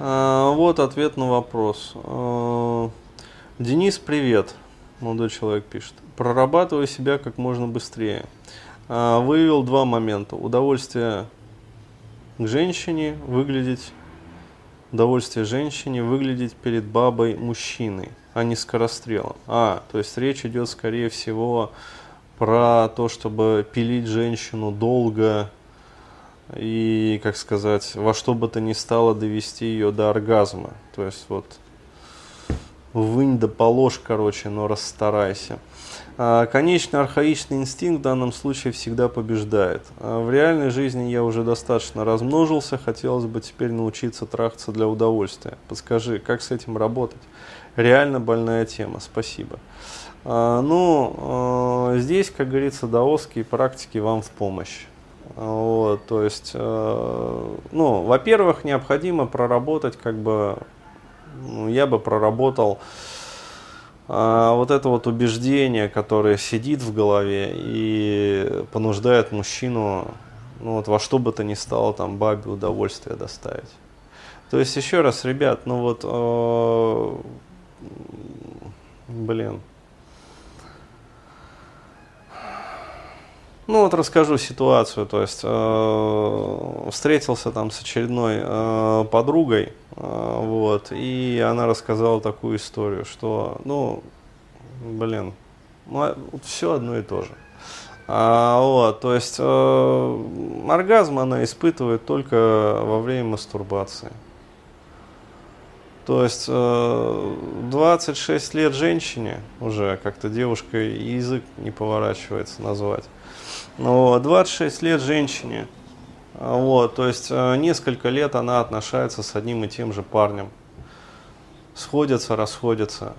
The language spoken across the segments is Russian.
А, вот ответ на вопрос. А, Денис, привет. Молодой человек пишет. Прорабатывай себя как можно быстрее. А, выявил два момента. Удовольствие к женщине выглядеть, удовольствие женщине выглядеть перед бабой мужчиной, а не скорострелом. А, то есть речь идет, скорее всего, про то, чтобы пилить женщину долго и, как сказать, во что бы то ни стало довести ее до оргазма. То есть вот вынь да положь, короче, но расстарайся. А, конечный архаичный инстинкт в данном случае всегда побеждает. А в реальной жизни я уже достаточно размножился, хотелось бы теперь научиться трахаться для удовольствия. Подскажи, как с этим работать? Реально больная тема, спасибо. А, ну, здесь, как говорится, даосские практики вам в помощь. Вот, то есть, э, ну, во-первых, необходимо проработать, как бы, ну, я бы проработал а, вот это вот убеждение, которое сидит в голове и понуждает мужчину, ну вот во что бы то ни стало там бабе удовольствие доставить. То есть еще раз, ребят, ну вот, э, блин, Ну вот расскажу ситуацию, то есть э, встретился там с очередной э, подругой, э, вот, и она рассказала такую историю, что, ну, блин, ну, а, все одно и то же. А, вот, то есть э, оргазм она испытывает только во время мастурбации. То есть э, 26 лет женщине уже как-то девушка язык не поворачивается назвать. Вот, 26 лет женщине. Вот, то есть э, несколько лет она отношается с одним и тем же парнем. Сходятся, расходятся.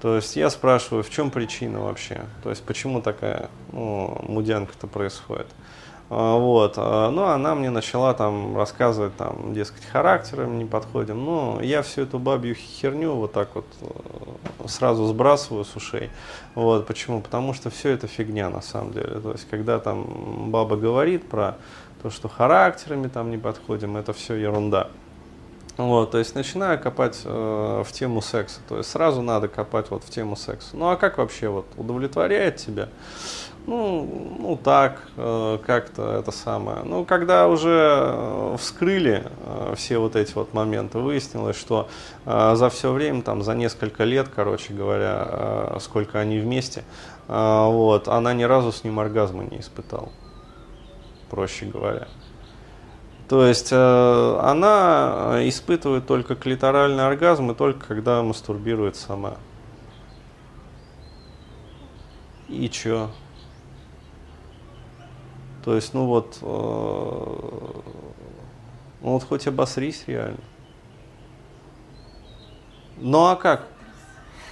То есть я спрашиваю, в чем причина вообще? То есть почему такая ну, мудянка-то происходит? А, вот. А, ну, она мне начала там рассказывать, там, дескать, характером не подходим. Ну, я всю эту бабью херню вот так вот э, сразу сбрасываю с ушей. Вот. Почему? Потому что все это фигня на самом деле. То есть, когда там баба говорит про то, что характерами там не подходим, это все ерунда. Вот, то есть начинаю копать э, в тему секса. То есть сразу надо копать вот в тему секса. Ну а как вообще вот удовлетворяет тебя? Ну, ну так, э, как-то это самое. Ну, когда уже э, вскрыли э, все вот эти вот моменты, выяснилось, что за все время, там, за несколько лет, короче говоря, сколько они вместе, вот, она ни разу с ним оргазма не испытала, проще говоря. То есть она испытывает только клиторальный оргазм и только когда мастурбирует сама. И чё? То есть, ну вот, э, ну вот хоть обосрись реально. Ну а как?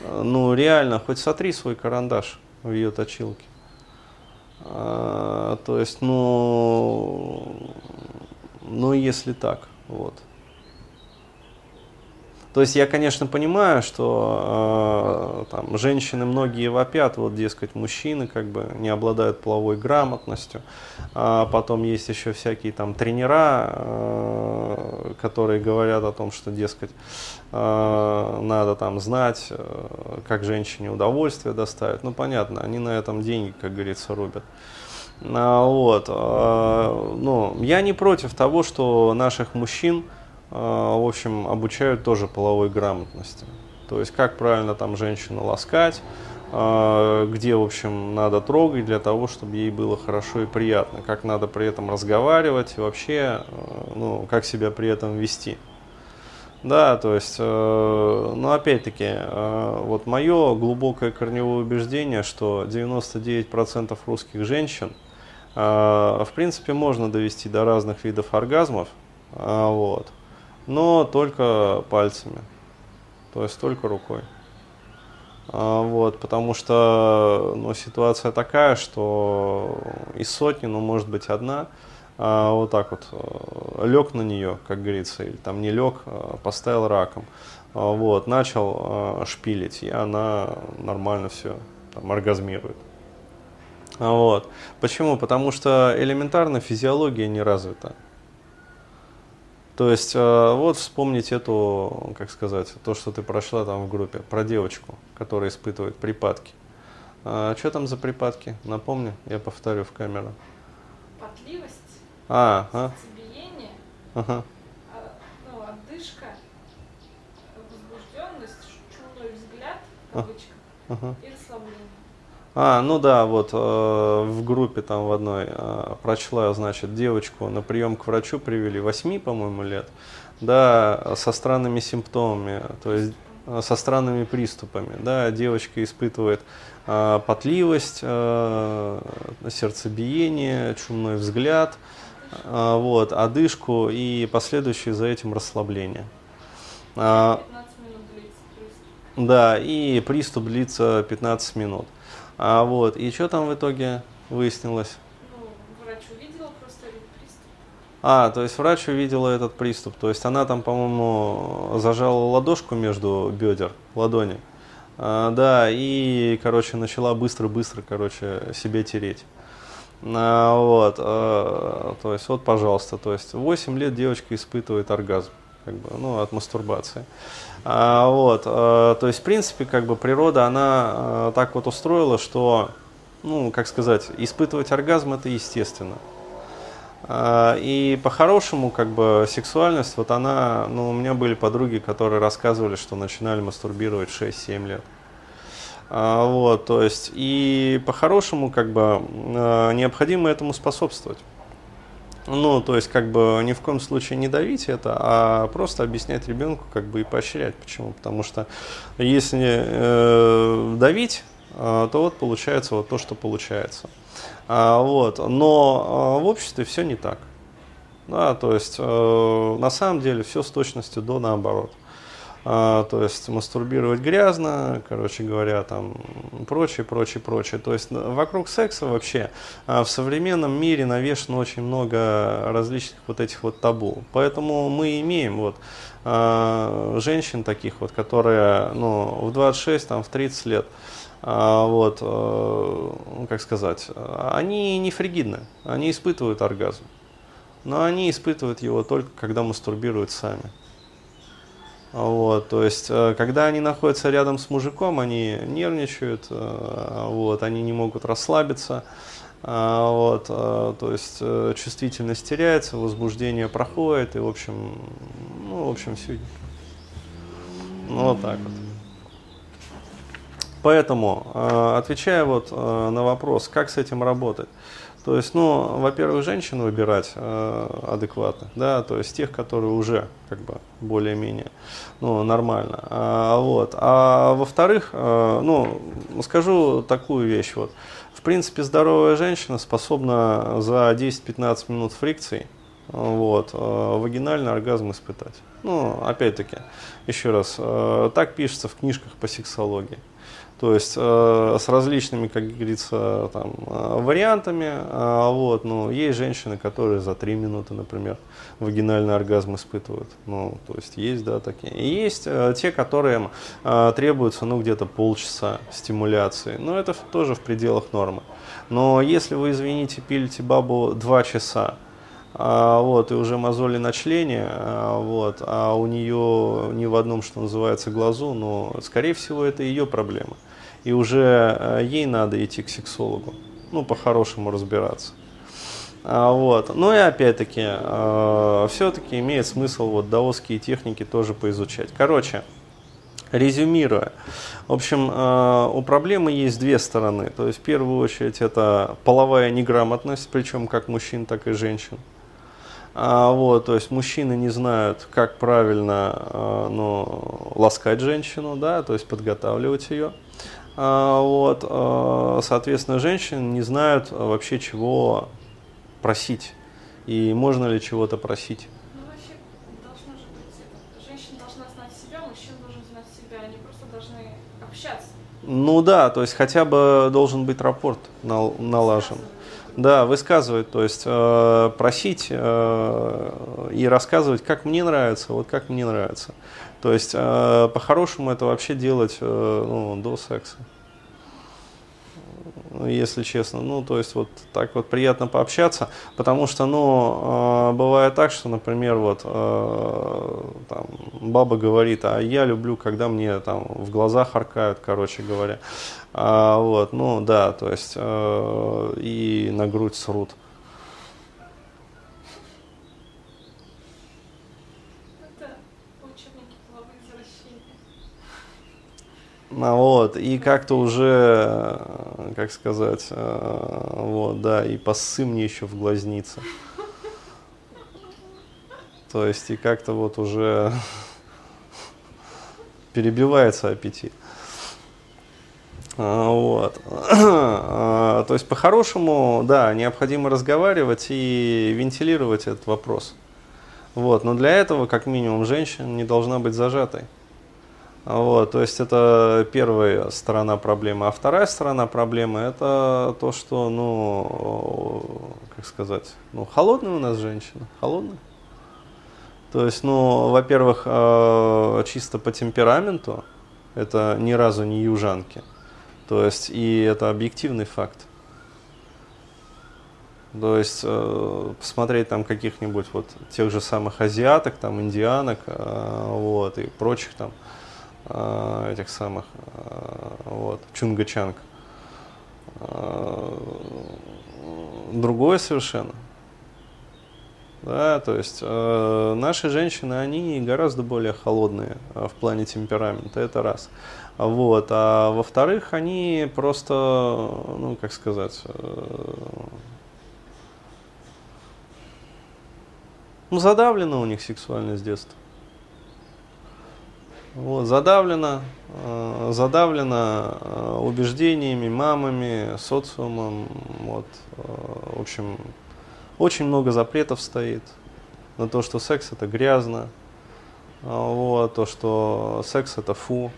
Ну реально, хоть сотри свой карандаш в ее точилке. А, то есть, ну, ну если так, вот. То есть я, конечно, понимаю, что э, там, женщины многие вопят, вот, дескать, мужчины как бы не обладают половой грамотностью. А потом есть еще всякие там тренера, э, которые говорят о том, что, дескать, э, надо там знать, э, как женщине удовольствие доставить. Ну, понятно, они на этом деньги, как говорится, рубят. А, вот, э, ну, я не против того, что наших мужчин в общем, обучают тоже половой грамотности. То есть, как правильно там женщину ласкать, а, где, в общем, надо трогать для того, чтобы ей было хорошо и приятно, как надо при этом разговаривать и вообще, а, ну, как себя при этом вести. Да, то есть, э, ну, опять-таки, э, вот мое глубокое корневое убеждение, что 99% русских женщин, э, в принципе, можно довести до разных видов оргазмов, вот, но только пальцами, то есть только рукой. А, вот, потому что ну, ситуация такая, что из сотни, ну, может быть, одна, а, вот так вот, э, лег на нее, как говорится, или там не лег, а поставил раком, а, вот, начал шпилить, и она нормально все там, оргазмирует. Вот. Почему? Потому что элементарно физиология не развита. То есть, э, вот вспомнить эту, как сказать, то, что ты прошла там в группе, про девочку, которая испытывает припадки. А, что там за припадки? Напомни, я повторю в камеру. Потливость, А, а, сердцебиение, ага, а, ну, отдышка, возбужденность, чумной взгляд, в кавычках, ага. и. А, ну да, вот э, в группе там в одной э, прочла, значит, девочку на прием к врачу привели 8, по-моему, лет, да, со странными симптомами, то есть э, со странными приступами, да, девочка испытывает э, потливость, э, сердцебиение, чумной взгляд, э, вот, одышку и последующее за этим расслабление. А, 15 минут длится приступ. да, и приступ длится 15 минут. А вот, и что там в итоге выяснилось? Ну, врач увидела просто этот приступ. А, то есть врач увидела этот приступ. То есть она там, по-моему, зажала ладошку между бедер, ладони. А, да, и, короче, начала быстро-быстро, короче, себе тереть. А, вот, а, то есть, вот, пожалуйста, то есть 8 лет девочка испытывает оргазм, как бы, ну, от мастурбации. А, вот, а, то есть, в принципе, как бы природа, она а, так вот устроила, что, ну, как сказать, испытывать оргазм это естественно. А, И по-хорошему, как бы, сексуальность, вот она, ну, у меня были подруги, которые рассказывали, что начинали мастурбировать в 6-7 лет. А, Вот, то есть, и по-хорошему, как бы, а, необходимо этому способствовать. Ну, то есть, как бы, ни в коем случае не давить это, а просто объяснять ребенку, как бы, и поощрять. Почему? Потому что если э, давить, э, то вот получается вот то, что получается. А, вот. Но э, в обществе все не так. Да, то есть э, на самом деле все с точностью до наоборот. А, то есть мастурбировать грязно, короче говоря, там прочее, прочее, прочее. То есть н- вокруг секса вообще а, в современном мире навешано очень много различных вот этих вот табу. Поэтому мы имеем вот а, женщин таких вот, которые ну, в 26, там, в 30 лет, вот, э, ну, как сказать, они не фригидны, они испытывают оргазм. Но они испытывают его только когда мастурбируют сами. Вот, то есть, э, когда они находятся рядом с мужиком, они нервничают, э, вот, они не могут расслабиться, а, вот, э, то есть э, чувствительность теряется, возбуждение проходит, и, в общем, ну, в общем, все. Ну, вот так вот. Поэтому, э, отвечая вот э, на вопрос, как с этим работать, то есть, ну, во-первых, женщин выбирать э, адекватных, да, то есть тех, которые уже как бы более-менее, ну, нормально. А, вот. А во-вторых, э, ну, скажу такую вещь, вот, в принципе, здоровая женщина способна за 10-15 минут фрикций вот, э, вагинальный оргазм испытать. Ну, опять-таки, еще раз, э, так пишется в книжках по сексологии. То есть э, с различными, как говорится, там, э, вариантами. А, вот, ну, есть женщины, которые за 3 минуты, например, вагинальный оргазм испытывают. Ну, то есть есть, да, такие. И есть э, те, которым э, требуется, ну, где-то полчаса стимуляции. Но это тоже в пределах нормы. Но если вы, извините, пилите бабу 2 часа, а, вот, и уже мозоли на члене, а, вот, а у нее ни в одном, что называется, глазу, но, скорее всего, это ее проблема. И уже э, ей надо идти к сексологу, ну, по-хорошему разбираться. А, вот. Ну и опять-таки, все-таки имеет смысл вот даосские техники тоже поизучать. Короче, резюмируя, в общем, э, у проблемы есть две стороны. То есть, в первую очередь, это половая неграмотность, причем как мужчин, так и женщин. А, вот, то есть мужчины не знают, как правильно э, ну, ласкать женщину, да, то есть подготавливать ее. А, вот, э, соответственно, женщины не знают э, вообще чего просить и можно ли чего-то просить. Ну, вообще, должно же быть это. Женщина должна знать себя, мужчина должен знать себя. Они просто должны общаться. Ну да, то есть хотя бы должен быть рапорт нал- налажен. Да, высказывать, то есть э, просить э, и рассказывать, как мне нравится, вот как мне нравится. То есть э, по-хорошему это вообще делать э, ну, до секса. если честно. Ну, то есть вот так вот приятно пообщаться, потому что, ну, э, бывает так, что, например, вот э, там, баба говорит, а я люблю, когда мне там в глаза харкают, короче говоря. А, вот, ну, да, то есть э, и на грудь срут. Ну, вот, и как-то уже, э, как сказать, э, вот, да, и поссы мне еще в глазнице. То есть, и как-то вот уже перебивается аппетит. А, вот. А, то есть, по-хорошему, да, необходимо разговаривать и вентилировать этот вопрос. Вот. Но для этого, как минимум, женщина не должна быть зажатой. Вот, то есть это первая сторона проблемы. А вторая сторона проблемы это то, что, ну, как сказать, ну, холодная у нас женщина, холодная. То есть, ну, во-первых, э, чисто по темпераменту, это ни разу не южанки. То есть, и это объективный факт. То есть э, посмотреть там каких-нибудь вот тех же самых азиаток, там индианок, э, вот и прочих там этих самых, э, вот, Чунгачанг. Э, другое совершенно. Да, то есть э, наши женщины, они гораздо более холодные э, в плане темперамента, это раз. Вот, а во-вторых, они просто, ну, как сказать, э, ну, задавлено у них сексуальность с детства. Вот, задавлено, э, задавлено э, убеждениями, мамами, социумом. Вот, э, в общем, очень много запретов стоит на то, что секс это грязно, вот, то, что секс это фу.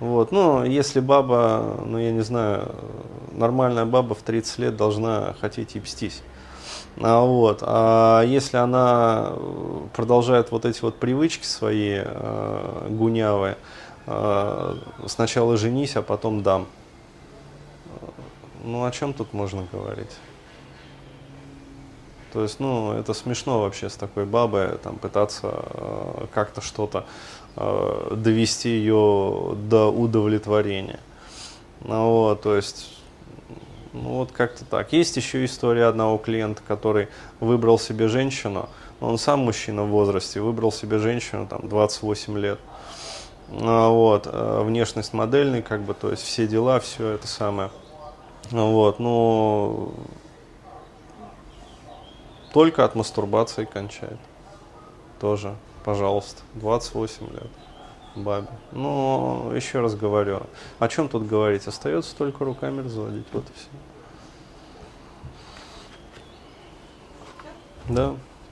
Вот, ну, если баба, ну, я не знаю, нормальная баба в 30 лет должна хотеть ебстись. А, вот. а если она продолжает вот эти вот привычки свои э, гунявые, э, сначала женись, а потом дам. Ну, о чем тут можно говорить? То есть, ну, это смешно вообще с такой бабой там пытаться э, как-то что-то э, довести ее до удовлетворения. Ну, вот, то есть ну вот как-то так. Есть еще история одного клиента, который выбрал себе женщину. Он сам мужчина в возрасте, выбрал себе женщину, там, 28 лет. А, вот, э, внешность модельный, как бы, то есть все дела, все это самое. Вот, ну, только от мастурбации кончает. Тоже, пожалуйста, 28 лет бабе. Но еще раз говорю, о чем тут говорить? Остается только руками разводить. Вот и все. Да.